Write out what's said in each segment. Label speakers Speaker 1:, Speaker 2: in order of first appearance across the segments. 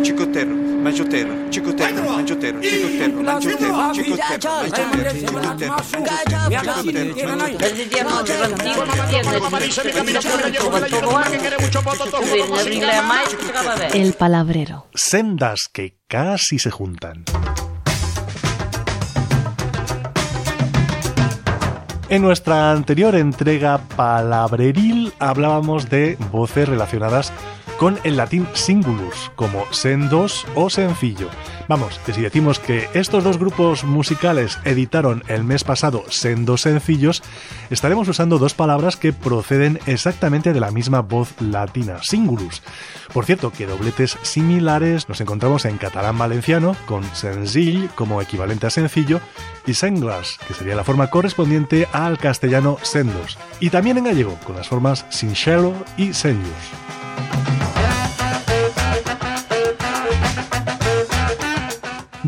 Speaker 1: Chicotero, mangiotero, chicotero, mangiotero, chicotero, mangiotero, chicotero, mangiotero,
Speaker 2: El palabrero.
Speaker 3: Sendas que casi se juntan. En nuestra anterior entrega palabreril hablábamos de voces relacionadas con el latín singulus, como sendos o sencillo. Vamos, que si decimos que estos dos grupos musicales editaron el mes pasado sendos sencillos, estaremos usando dos palabras que proceden exactamente de la misma voz latina, singulus. Por cierto, que dobletes similares nos encontramos en catalán valenciano, con senzill como equivalente a sencillo, y senglas, que sería la forma correspondiente al castellano sendos, y también en gallego, con las formas sincero y senyus.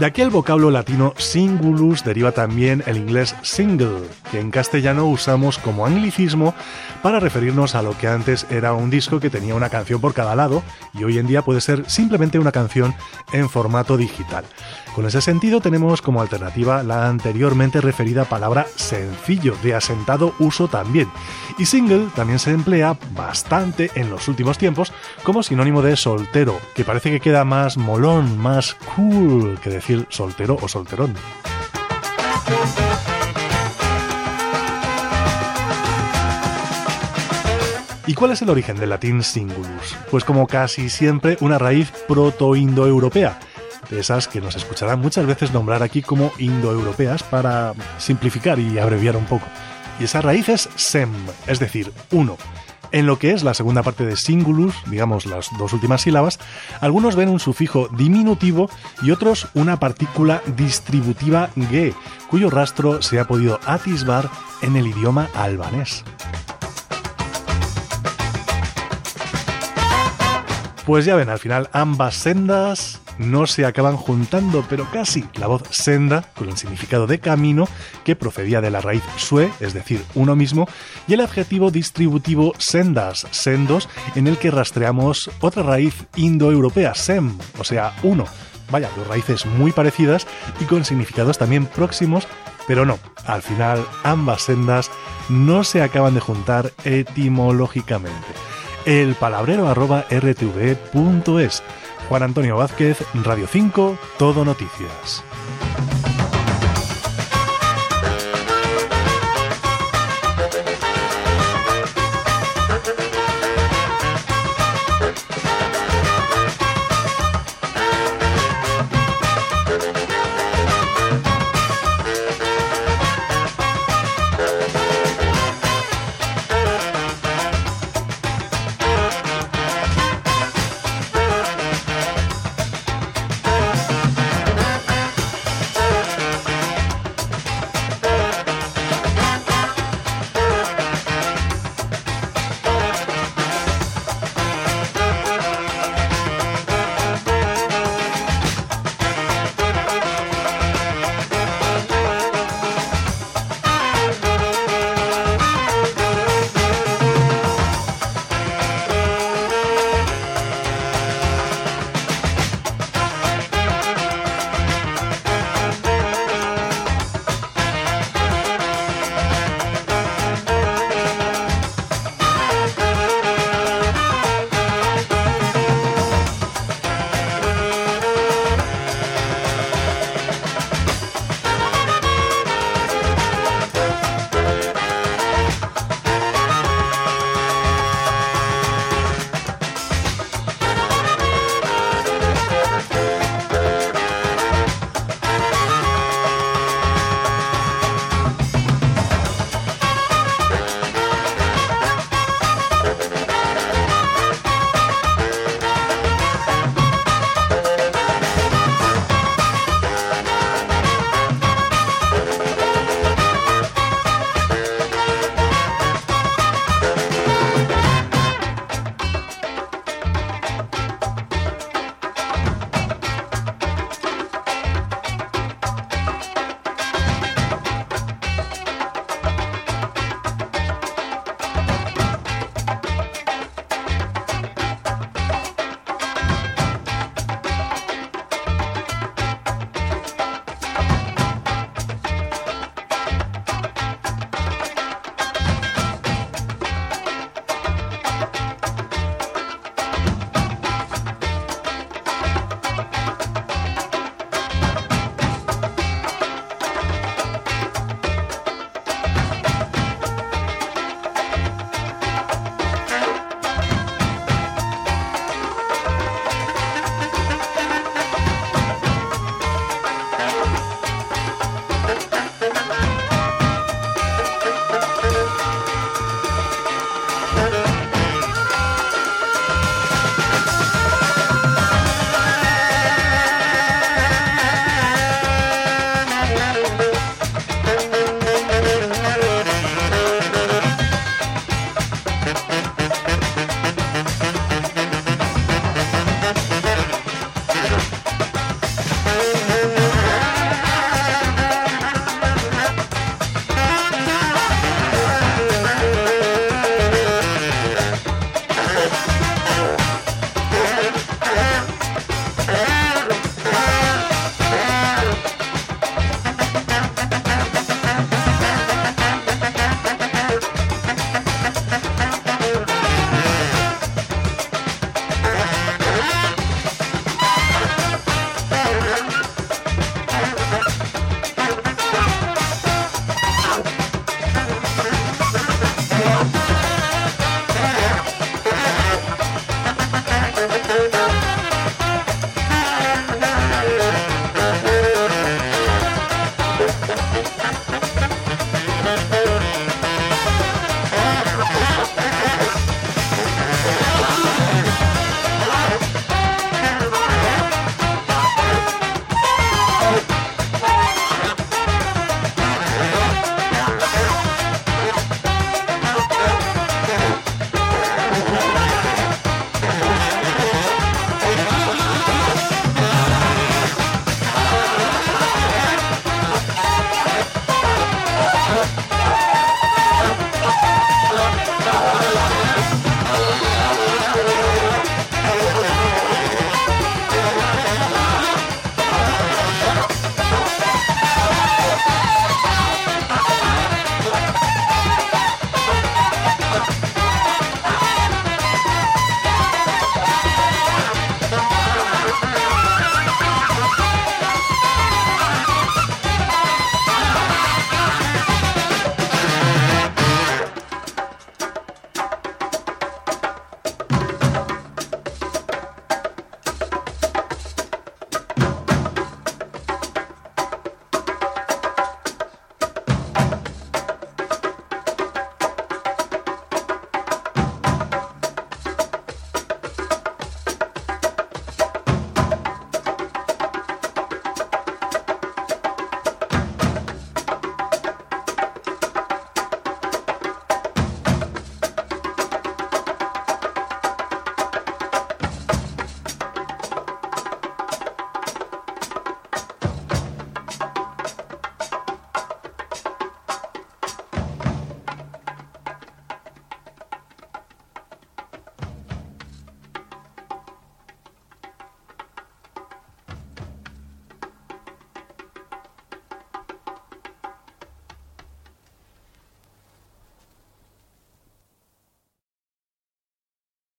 Speaker 3: De aquel vocablo latino singulus deriva también el inglés single, que en castellano usamos como anglicismo para referirnos a lo que antes era un disco que tenía una canción por cada lado y hoy en día puede ser simplemente una canción en formato digital. Con ese sentido tenemos como alternativa la anteriormente referida palabra sencillo, de asentado uso también. Y single también se emplea bastante en los últimos tiempos como sinónimo de soltero, que parece que queda más molón, más cool que decir soltero o solterón. ¿Y cuál es el origen del latín singulus? Pues como casi siempre una raíz proto-indoeuropea, de esas que nos escucharán muchas veces nombrar aquí como indoeuropeas para simplificar y abreviar un poco. Y esa raíz es sem, es decir, uno. En lo que es la segunda parte de singulus, digamos las dos últimas sílabas, algunos ven un sufijo diminutivo y otros una partícula distributiva ge, cuyo rastro se ha podido atisbar en el idioma albanés. Pues ya ven, al final ambas sendas no se acaban juntando, pero casi. La voz senda, con el significado de camino, que procedía de la raíz sue, es decir, uno mismo, y el adjetivo distributivo sendas, sendos, en el que rastreamos otra raíz indoeuropea, sem, o sea, uno. Vaya, dos raíces muy parecidas y con significados también próximos, pero no, al final ambas sendas no se acaban de juntar etimológicamente. El palabrero arroba rtv.es Juan Antonio Vázquez, Radio 5, Todo Noticias.